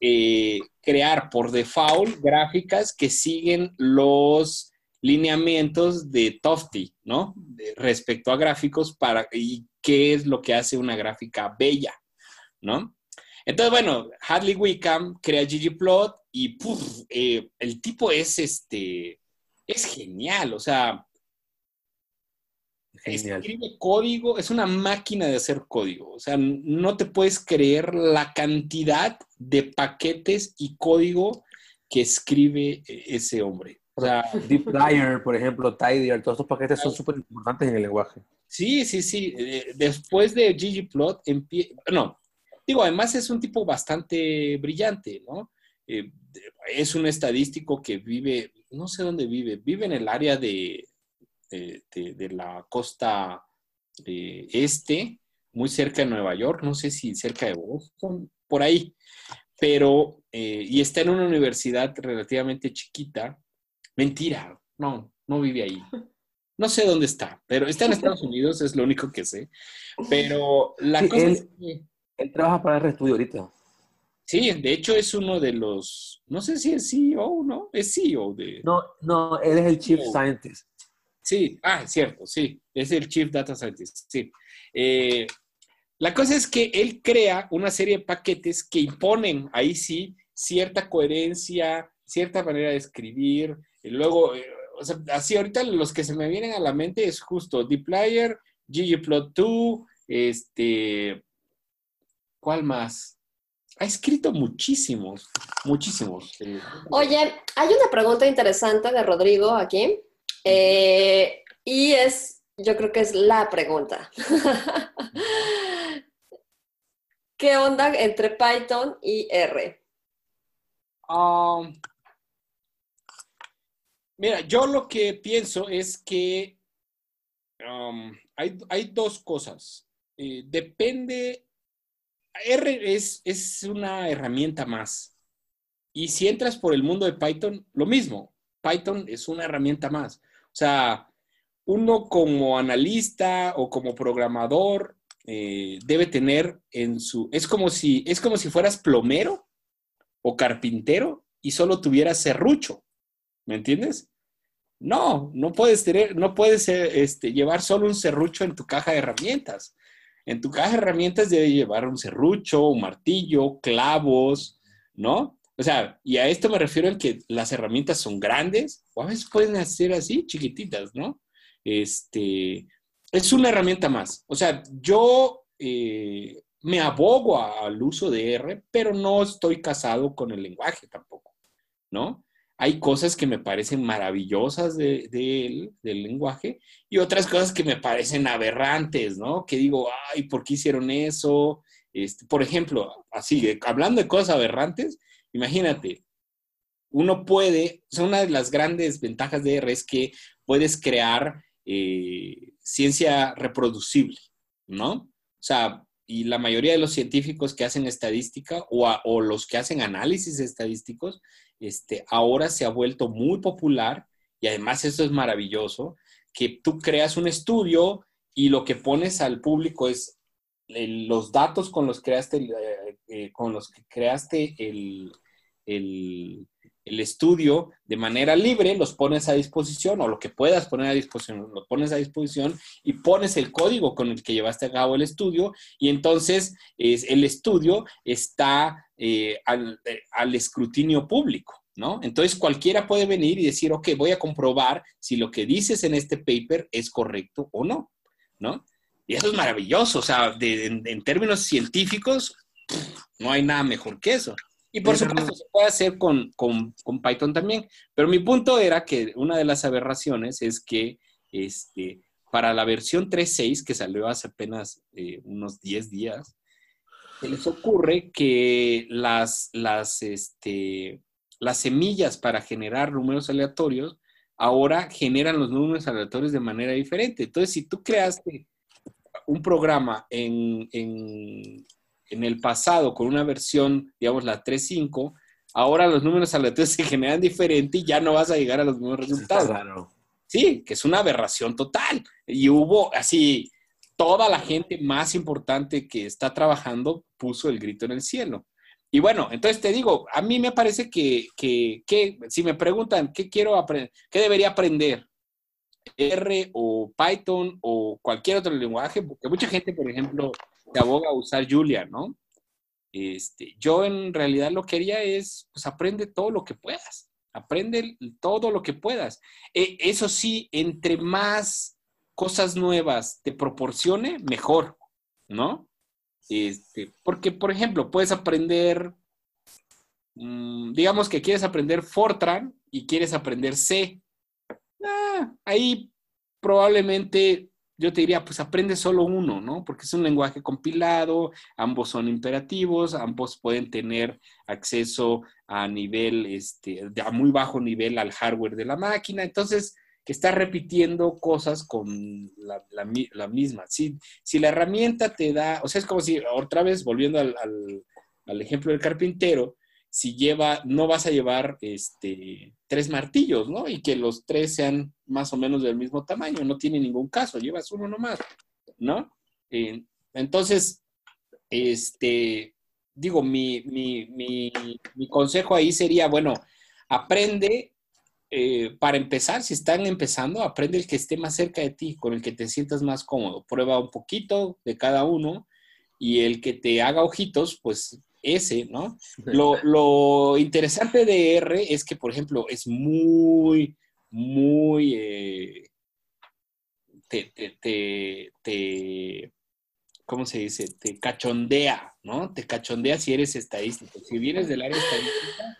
Speaker 4: eh, crear por default gráficas que siguen los lineamientos de Tofty, ¿no? respecto a gráficos para y qué es lo que hace una gráfica bella, ¿no? Entonces, bueno, Hadley Wickham crea ggplot y puf, eh, el tipo es este, es genial, o sea,
Speaker 2: Genial.
Speaker 4: escribe código, es una máquina de hacer código, o sea, no te puedes creer la cantidad de paquetes y código que escribe eh, ese hombre. O sea, *laughs*
Speaker 2: Dplyr, por ejemplo, Tidyr, todos estos paquetes son súper importantes en el lenguaje.
Speaker 4: Sí, sí, sí. Eh, Después de ggplot, empie- no, digo, además es un tipo bastante brillante, ¿no? Eh, es un estadístico que vive, no sé dónde vive, vive en el área de, de, de- de la costa eh, este, muy cerca de Nueva York, no sé si cerca de Boston, por ahí, pero, eh, y está en una universidad relativamente chiquita. Mentira, no, no vive ahí. No sé dónde está, pero está en Estados Unidos, es lo único que sé. Pero la
Speaker 2: Sí,
Speaker 4: cosa
Speaker 2: él-
Speaker 4: es que,
Speaker 2: Él trabaja para el estudio ahorita.
Speaker 4: sí, de hecho es uno de los, no sé si es CEO, ¿no? Es CEO de...
Speaker 2: No, no, él es el Chief
Speaker 4: No.
Speaker 2: Scientist.
Speaker 4: Sí, ah, es cierto, sí, es el Chief Data Scientist, sí. Eh, la cosa es que él crea una serie de paquetes que imponen, ahí sí, cierta coherencia, cierta manera de escribir, y luego, eh, o sea, así ahorita los que se me vienen a la mente es justo dplyr, ggplot2, este, ¿cuál más? Ha escrito muchísimos, muchísimos.
Speaker 3: Oye, hay una pregunta interesante de Rodrigo aquí. Eh, y es, yo creo que es la pregunta. *laughs* ¿Qué onda entre Python y R?
Speaker 4: Um, mira, yo lo que pienso es que um, hay, hay dos cosas. Eh, depende, R es, es una herramienta más. Y si entras por el mundo de Python, lo mismo. Python es una herramienta más. Sea, uno como analista o como programador eh, debe tener en su... Es como si, es como si fueras plomero o carpintero y solo tuvieras serrucho. ¿Me entiendes? No, no puedes tener, no puedes eh, este, llevar solo un serrucho en tu caja de herramientas. En tu caja de herramientas debe llevar un serrucho, un martillo, clavos, ¿no? O sea, y a esto me refiero en que las herramientas son grandes o a veces pueden ser así, chiquititas, ¿no? Este, es una herramienta más. O sea, yo eh, me abogo a- al uso de R, pero no estoy casado con el lenguaje tampoco, ¿no? Hay cosas que me parecen maravillosas de, él, del lenguaje, y otras cosas que me parecen aberrantes, ¿no? Que digo, ay, ¿por qué hicieron eso? Este, por ejemplo, así, hablando de cosas aberrantes, imagínate, uno puede, o sea, una de las grandes ventajas de R es que puedes crear eh, ciencia reproducible, ¿no? O sea, y la mayoría de los científicos que hacen estadística o, o los que hacen análisis estadísticos, este, ahora se ha vuelto muy popular y además esto es maravilloso, que tú creas un estudio y lo que pones al público es los datos con los, creaste, eh, eh, con los que creaste el, estudio de manera libre, los pones a disposición o lo que puedas poner a disposición, lo pones a disposición y pones el código con el que llevaste a cabo el estudio y entonces es, el estudio está eh, al, al escrutinio público, ¿no? Entonces cualquiera puede venir y decir, ok, voy a comprobar si lo que dices en este paper es correcto o no, ¿no? Y eso es maravilloso, o sea, de- en, en términos científicos, no hay nada mejor que eso. Y por supuesto, se puede hacer con, con- con Python también. Pero mi punto era que una de las aberraciones es que este, para la versión 3.6, que salió hace apenas eh, unos 10 días, se les ocurre que las, las, este, las semillas para generar números aleatorios ahora generan los números aleatorios de manera diferente. Entonces, si tú creaste un programa en, en, en el pasado con una versión, digamos, la 3.5, ahora los números aleatorios se generan diferente y ya no vas a llegar a los mismos resultados. Sí, que es una aberración total. Y hubo así, toda la gente más importante que está trabajando puso el grito en el cielo. Y bueno, entonces te digo, a mí me parece que, que, que si me preguntan qué quiero aprender, qué debería aprender, R o Python o cualquier otro lenguaje, porque mucha gente, por ejemplo, se aboga a usar Julia, ¿no? Este, yo en realidad lo que haría es, pues aprende todo lo que puedas, aprende todo lo que puedas. E, eso sí, entre más cosas nuevas te proporcione, mejor, ¿no? Este, porque, por ejemplo, puedes aprender, mm, digamos que quieres aprender Fortran y quieres aprender C. Ah, ahí probablemente yo te diría, pues aprende solo uno, ¿no? Porque es un lenguaje compilado, ambos son imperativos, ambos pueden tener acceso a nivel, este, a muy bajo nivel al hardware de la máquina. Entonces, que está repitiendo cosas con la, misma. Si, si, la herramienta te da, o sea, es como si, otra vez, volviendo al, al ejemplo del carpintero, si lleva, no vas a llevar este, tres martillos, ¿no? Y que los tres sean más o menos del mismo tamaño, no tiene ningún caso, llevas uno nomás, ¿no? Eh, entonces, este, digo, mi, consejo ahí sería, bueno, aprende, eh, para empezar, si están empezando, aprende el que esté más cerca de ti, con el que te sientas más cómodo. Prueba un poquito de cada uno y el que te haga ojitos, pues ese, ¿no? *laughs* Lo, interesante de R es que, por ejemplo, es muy, muy... Eh, te, te, te, ¿cómo se dice? Te cachondea, ¿no? Te cachondea si eres estadístico. Si vienes del área estadística...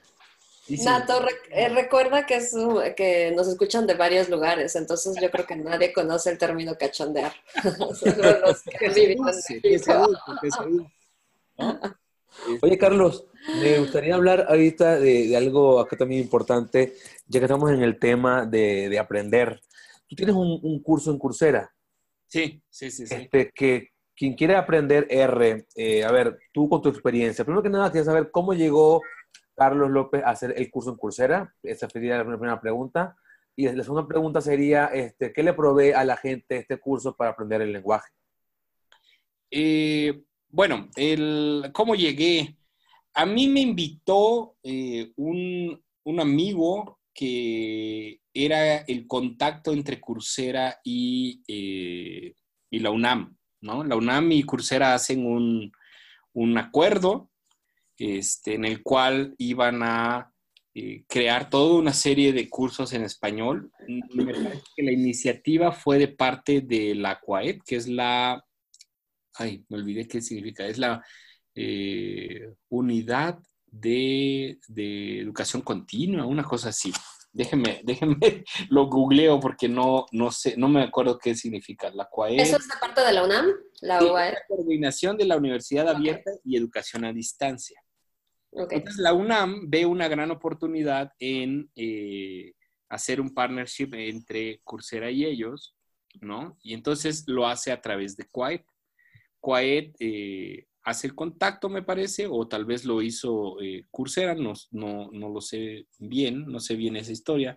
Speaker 3: Nato, eh, recuerda que, es, que nos escuchan de varios lugares, entonces yo creo que nadie conoce el término cachondear. *laughs* los que
Speaker 2: Oye, Carlos, me gustaría hablar ahorita de, algo acá también importante, ya que estamos en el tema de, aprender. Tú tienes un, curso en Coursera.
Speaker 4: Sí, sí, sí.
Speaker 2: Este, que quien quiere aprender R, eh, a ver, tú con tu experiencia, primero que nada, quieres saber cómo llegó Carlos López a hacer el curso en Coursera. Esa sería la primera pregunta. Y la segunda pregunta sería, este, ¿qué le provee a la gente este curso para aprender el lenguaje?
Speaker 4: Eh, bueno, el, ¿cómo llegué? A mí me invitó eh, un, amigo que era el contacto entre Coursera y, eh, y, la UNAM, ¿no? La UNAM y Coursera hacen un, acuerdo este, en el cual iban a eh, crear toda una serie de cursos en español. Me parece que la iniciativa fue de parte de la CUAED, que es la ay, me olvidé qué significa, es la eh, unidad de, educación continua, una cosa así. Déjenme, déjenme, *laughs* lo googleo porque no, no sé, no me acuerdo qué significa. La CUAE.
Speaker 3: ¿Eso es de parte de la UNAM? La,
Speaker 4: la Coordinación de la Universidad Abierta y Educación a Distancia. Entonces, la UNAM ve una gran oportunidad en eh, hacer un partnership entre Coursera y ellos, ¿no? Y entonces lo hace a través de CUAE. Quaed eh, hace el contacto, me parece, o tal vez lo hizo eh, Coursera, no, no, lo sé bien, no sé bien esa historia.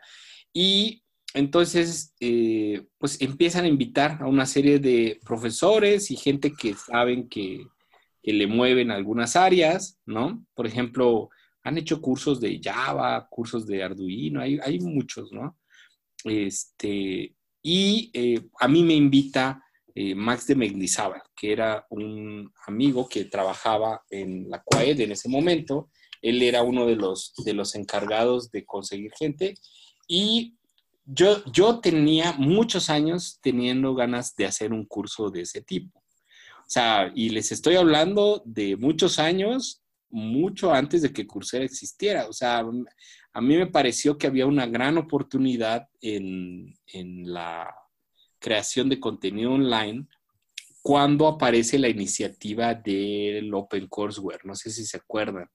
Speaker 4: Y entonces, eh, pues empiezan a invitar a una serie de profesores y gente que saben que, le mueven algunas áreas, ¿no? Por ejemplo, han hecho cursos de Java, cursos de Arduino, hay, hay muchos, ¿no? Este, y a mí me invita eh, Max de Meglizábal, que era un amigo que trabajaba en la CUAED en ese momento. Él era uno de los, de los encargados de conseguir gente y yo, yo tenía muchos años teniendo ganas de hacer un curso de ese tipo. O sea, y les estoy hablando de muchos años, mucho antes de que Coursera existiera. O sea, a mí me pareció que había una gran oportunidad en, en la creación de contenido online cuando aparece la iniciativa del Open Courseware. No sé si se acuerdan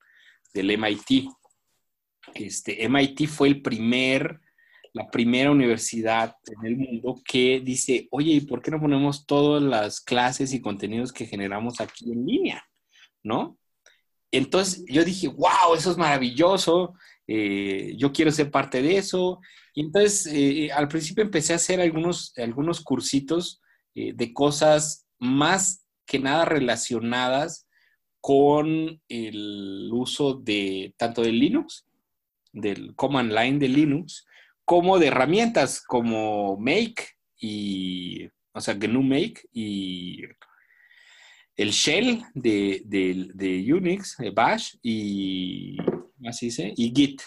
Speaker 4: del MIT. Este, MIT fue el primer, la primera universidad en el mundo que dice, oye, ¿y por qué no ponemos todas las clases y contenidos que generamos aquí en línea? ¿No? Entonces yo dije, wow, eso es maravilloso, eh, yo quiero ser parte de eso. Y entonces, eh, al principio empecé a hacer algunos, algunos cursitos eh, de cosas más que nada relacionadas con el uso de tanto de Linux, del command line de Linux, como de herramientas como Make y, o sea, GNU Make y, el shell de, de, de Unix, Bash y, así dice, y Git,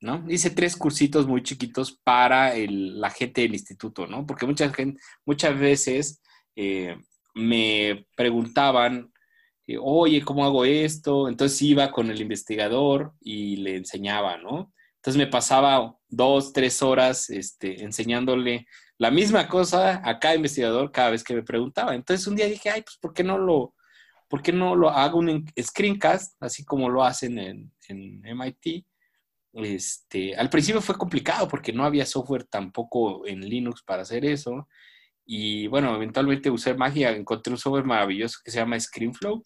Speaker 4: ¿no? Hice tres cursitos muy chiquitos para la gente del instituto, ¿no? Porque mucha gente, muchas veces eh, me preguntaban, eh, oye, ¿cómo hago esto? Entonces iba con el investigador y le enseñaba, ¿no? Entonces me pasaba dos, tres horas este, enseñándole la misma cosa a cada investigador cada vez que me preguntaba. Entonces un día dije, ay, pues ¿por qué no lo, por qué no lo hago un screencast, así como lo hacen en, en MIT? Este, al principio fue complicado porque no había software tampoco en Linux para hacer eso. Y bueno, eventualmente usé magia, encontré un software maravilloso que se llama ScreenFlow.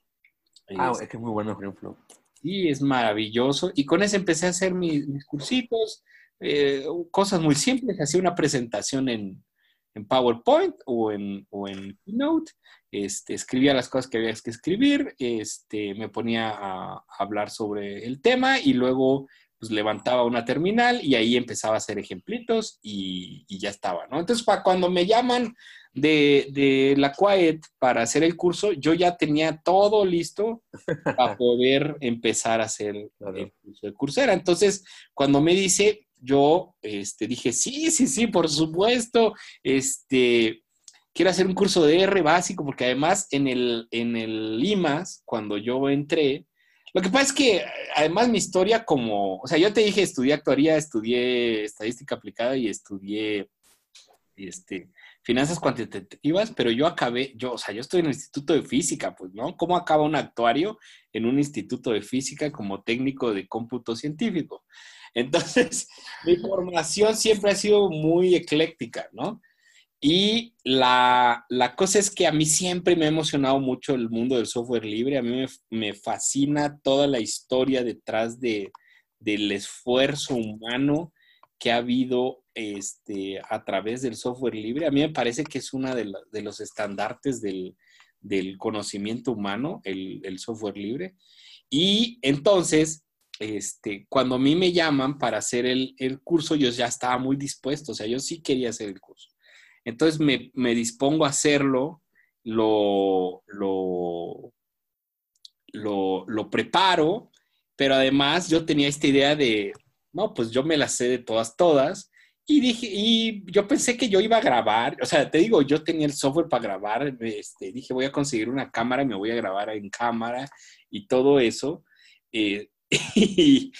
Speaker 2: Ah, es que es muy bueno ScreenFlow.
Speaker 4: Sí, es maravilloso. Y con eso empecé a hacer mis, mis cursitos, eh, cosas muy simples. Hacía una presentación en, en PowerPoint o en, o en Keynote, este, escribía las cosas que había que escribir, este, me ponía a, hablar sobre el tema y luego pues levantaba una terminal y ahí empezaba a hacer ejemplitos y, y ya estaba, ¿no? Entonces, para cuando me llaman de, de, la Quiet para hacer el curso, yo ya tenía todo listo *laughs* para poder empezar a hacer el curso de cursera. Entonces, cuando me dice, yo este, dije, sí, sí, sí, por supuesto, este, quiero hacer un curso de R básico, porque además en el, en el IMAS, cuando yo entré, lo que pasa es que además mi historia como, o sea, yo te dije, estudié actuaría, estudié estadística aplicada y estudié este, finanzas cuantitativas, pero yo acabé, yo, o sea, yo estoy en el instituto de física, pues, ¿no? ¿Cómo acaba un actuario en un instituto de física como técnico de cómputo científico? Entonces, *laughs* mi formación siempre ha sido muy ecléctica, ¿no? Y la, cosa es que a mí siempre me ha emocionado mucho el mundo del software libre. A mí me, fascina toda la historia detrás de, del esfuerzo humano que ha habido este, a través del software libre. A mí me parece que es uno de, de, los estandartes del, del conocimiento humano, el, el, software libre. Y entonces, este, cuando a mí me llaman para hacer el, curso, yo ya estaba muy dispuesto, o sea, yo sí quería hacer el curso. Entonces me, dispongo a hacerlo, lo, lo, lo, preparo, pero además yo tenía esta idea de, no, pues yo me la sé de todas, todas, y dije, y yo pensé que yo iba a grabar, o sea, te digo, yo tenía el software para grabar, este, dije, voy a conseguir una cámara me voy a grabar en cámara y todo eso. Eh, *laughs* y,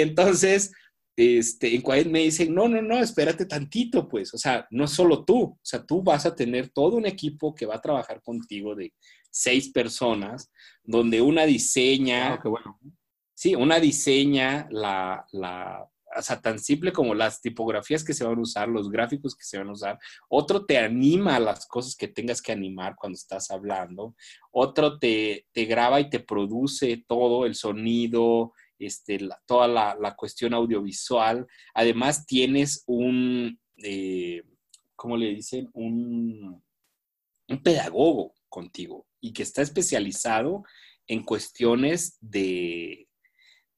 Speaker 4: entonces, este, en Quiet me dicen, no, no, no, espérate tantito, pues, o sea, no solo tú, o sea, tú vas a tener todo un equipo que va a trabajar contigo de seis personas, donde una diseña,
Speaker 2: ah, bueno.
Speaker 4: sí, una diseña la, la, o sea, tan simple como las tipografías que se van a usar, los gráficos que se van a usar. Otro te anima a las cosas que tengas que animar cuando estás hablando. Otro te, te graba y te produce todo el sonido, este, toda la, cuestión audiovisual. Además, tienes un, eh, ¿cómo le dicen? Un, un pedagogo contigo y que está especializado en cuestiones de,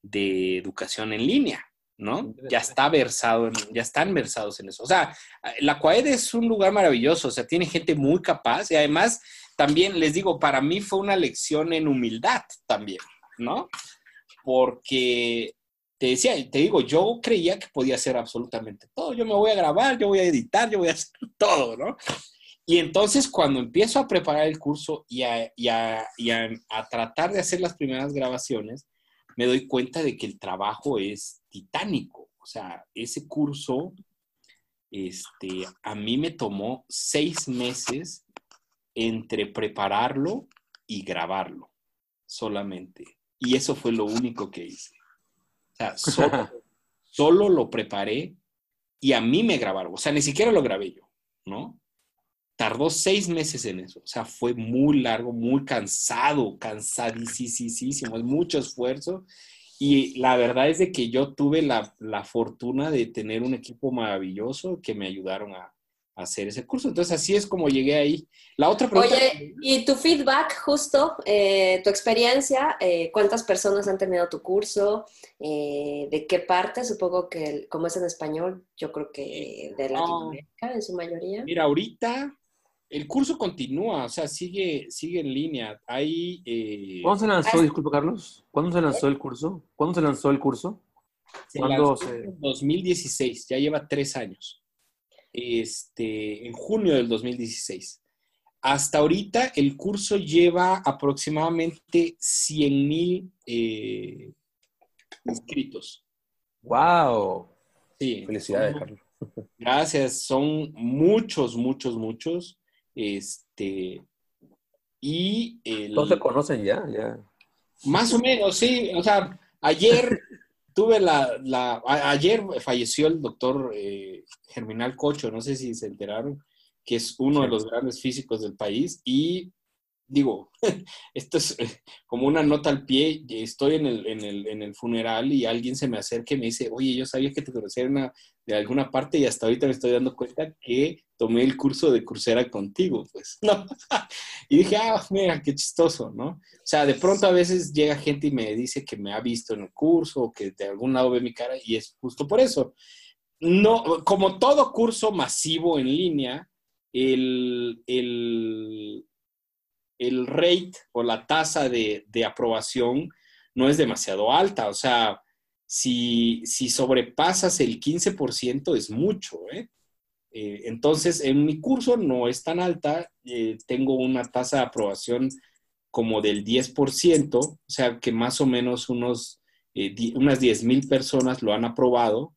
Speaker 4: de educación en línea. ¿No? Ya está versado, ya están versados en eso. O sea, la CUAED es un lugar maravilloso, o sea, tiene gente muy capaz y además también les digo, para mí fue una lección en humildad también, ¿no? Porque te decía, te digo, yo creía que podía hacer absolutamente todo. Yo me voy a grabar, yo voy a editar, yo voy a hacer *laughs* todo, ¿no? Y entonces cuando empiezo a preparar el curso y a, y a, y a, a tratar de hacer las primeras grabaciones, me doy cuenta de que el trabajo es titánico. O sea, ese curso, este, a mí me tomó seis meses entre prepararlo y grabarlo solamente. Y eso fue lo único que hice. O sea, solo, *laughs* lo preparé y a mí me grabaron. O sea, ni siquiera lo grabé yo, ¿no? Tardó seis meses en eso. O sea, fue muy largo, muy cansado, cansadísimo, es mucho esfuerzo. Y la verdad es de que yo tuve la, la fortuna de tener un equipo maravilloso que me ayudaron a, hacer ese curso. Entonces, así es como llegué ahí. La otra pregunta...
Speaker 3: Oye, y tu feedback, justo, eh, tu experiencia, eh, ¿cuántas personas han terminado tu curso? Eh, ¿De qué parte? Supongo que, como es en español, yo creo que de Latinoamérica en su mayoría.
Speaker 4: Mira, ahorita El curso continúa, o sea, sigue, sigue en línea. Hay, eh,
Speaker 2: ¿Cuándo se lanzó, disculpa Carlos? ¿Cuándo se lanzó el curso? ¿Cuándo se lanzó el curso?
Speaker 4: se
Speaker 2: ¿Cuándo
Speaker 4: lanzó
Speaker 2: se-
Speaker 4: en 2016, ya lleva tres años. Este, en junio del 2016. Hasta ahorita el curso lleva aproximadamente 100 mil eh, inscritos.
Speaker 2: ¡Wow!
Speaker 4: Sí,
Speaker 2: Felicidades,
Speaker 4: son-
Speaker 2: Carlos.
Speaker 4: Gracias, son muchos, muchos, muchos. Este, y el-
Speaker 2: Todos se conocen ya, ya.
Speaker 4: más o menos, sí. O sea, ayer *laughs* tuve la, la- a- ayer falleció el doctor eh, Germinal Cocho, no sé si se enteraron, que es uno de los grandes físicos del país. Y digo, *laughs* esto es eh, como una nota al pie. Estoy en el, en el, en el funeral y alguien se me acerca y me dice, oye, yo sabía que te conocía de una- de alguna parte y hasta ahorita me estoy dando cuenta que tomé el curso de crucera contigo, pues, ¿no? *laughs* Y dije, ah, mira, qué chistoso, ¿no? O sea, de pronto a veces llega gente y me dice que me ha visto en el curso o que de algún lado ve mi cara y es justo por eso. No, como todo curso masivo en línea, el, el, el rate o la tasa de, de aprobación no es demasiado alta. O sea, si, si sobrepasas el 15% es mucho, ¿eh? Eh, entonces, en mi curso no es tan alta, eh, tengo una tasa de aprobación como del 10%, o sea que más o menos unos, unas 10 mil personas lo han aprobado.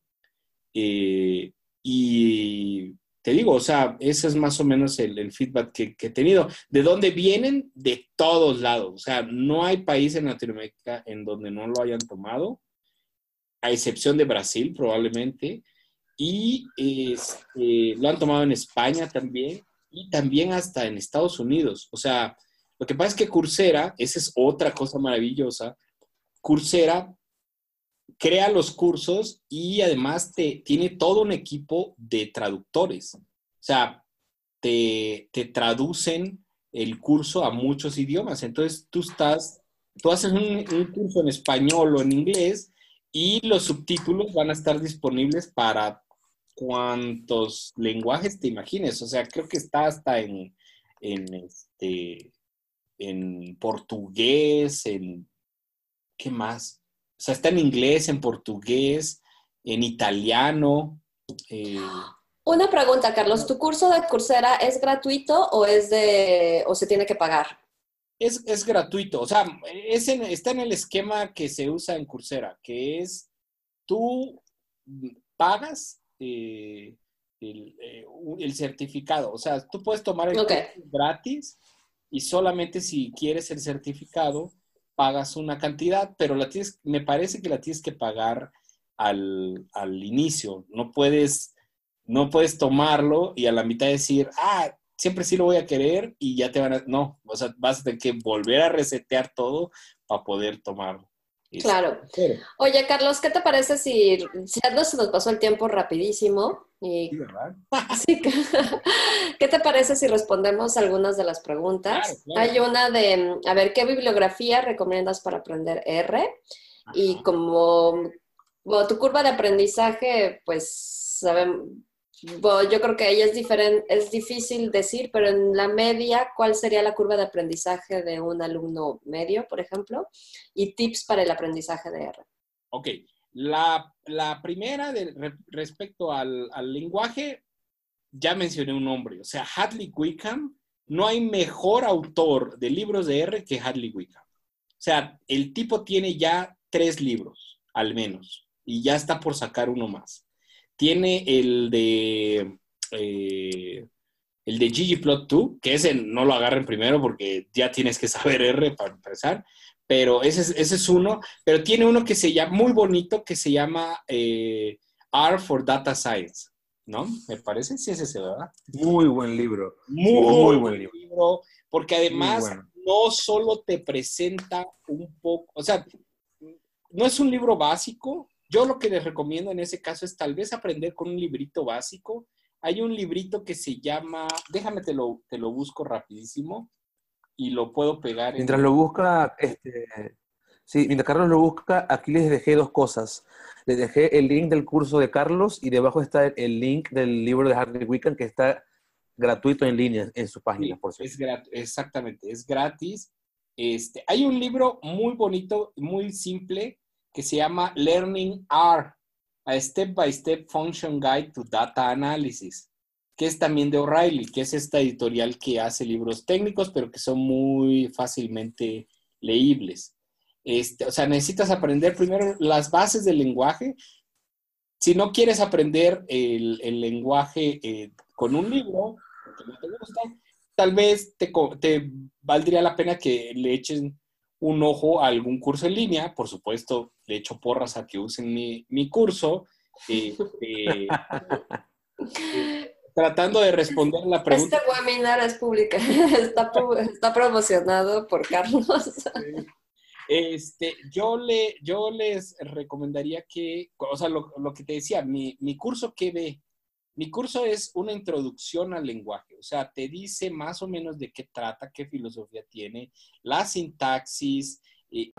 Speaker 4: y te digo, o sea, ese es más o menos el, feedback que, que he tenido. ¿De dónde vienen? De todos lados. O sea, no hay país en Latinoamérica en donde no lo hayan tomado, a excepción de Brasil probablemente y este, lo han tomado en España también y también hasta en Estados Unidos. O sea, lo que pasa es que Coursera, esa es otra cosa maravillosa, Coursera crea los cursos y además te, tiene todo un equipo de traductores. O sea, te, te traducen el curso a muchos idiomas. Entonces tú estás, tú haces un, curso en español o en inglés y los subtítulos van a estar disponibles para cuantos lenguajes te imagines. O sea, creo que está hasta en, en, este, en portugués, en... ¿Qué más? O sea, está en inglés, en portugués, en italiano. eh,
Speaker 3: Una pregunta, Carlos. ¿Tu curso de Coursera es gratuito o es de o se tiene que pagar?
Speaker 4: es, es gratuito. O sea, es en- está en el esquema que se usa en Coursera, que es tú pagas eh, el, eh, el certificado. O sea, tú puedes tomar el curso gratis y solamente si quieres el certificado pagas una cantidad, pero la tienes, me parece que la tienes que pagar al, al inicio. No puedes, no puedes tomarlo y a la mitad decir, ah, siempre sí lo voy a querer y ya te van a... No, o sea, vas a tener que volver a resetear todo para poder tomarlo.
Speaker 3: Claro. Oye, Carlos, ¿qué te parece si, si ya no se nos pasó el tiempo rapidísimo? Y,
Speaker 4: sí, ¿verdad? *laughs*
Speaker 3: sí, *laughs* ¿Qué te parece si respondemos algunas de las preguntas?
Speaker 4: Claro, claro.
Speaker 3: Hay una de, a ver, ¿qué bibliografía recomiendas para aprender R? Y como, bueno, tu curva de aprendizaje, pues, saben, yo creo que ella es diferente, es difícil decir, pero en la media, ¿cuál sería la curva de aprendizaje de un alumno medio, por ejemplo? Y tips para el aprendizaje de R.
Speaker 4: Ok, la, la primera de- re- respecto al, al lenguaje, ya mencioné un nombre, o sea, Hadley Wickham, no hay mejor autor de libros de R que Hadley Wickham. O sea, el tipo tiene ya tres libros, al menos, y ya está por sacar uno más. Tiene el de... eh, el de ggplot 2, que ese no lo agarren primero porque ya tienes que *laughs* saber R para empezar, pero ese es, ese es uno, pero tiene uno que se llama, muy bonito, que se llama eh, R for Data Science, ¿no? Me parece, sí es ese, ¿verdad?
Speaker 2: Muy buen libro.
Speaker 4: Muy,
Speaker 2: muy
Speaker 4: buen libro. porque además
Speaker 2: bueno.
Speaker 4: no solo te presenta un poco, o sea, no es un libro básico. Yo lo que les recomiendo en ese caso es tal vez aprender con un librito básico. Hay un librito que se llama, déjame te lo, te lo busco rapidísimo y lo puedo pegar. en-
Speaker 2: Mientras lo busca, este, sí, mientras Carlos lo busca, aquí les dejé dos cosas. Les dejé el link del curso de Carlos y debajo está el link del libro de Harry Wickham que está gratuito en línea en su página, por
Speaker 4: cierto. Es exactamente, es gratis. Este, hay un libro muy bonito, muy simple, que se llama Learning R, a Step by Step Function Guide to Data Analysis, que es también de O'Reilly, que es esta editorial que hace libros técnicos, pero que son muy fácilmente leíbles. Este, o sea, necesitas aprender primero las bases del lenguaje. Si no quieres aprender el, lenguaje eh, con un libro, tal vez te, te, valdría la pena que le echen un ojo a algún curso en línea. Por supuesto, le echo porras a que usen mi, mi curso. Eh, *laughs* eh, tratando de responder la pregunta.
Speaker 3: Este webinar es pública, *laughs* está, está promocionado por Carlos.
Speaker 4: Este, yo, le, yo les recomendaría que, o sea, lo, lo que te decía, mi, mi curso que ve, mi curso es una introducción al lenguaje, o sea, te dice más o menos de qué trata, qué filosofía tiene, la sintaxis. Y...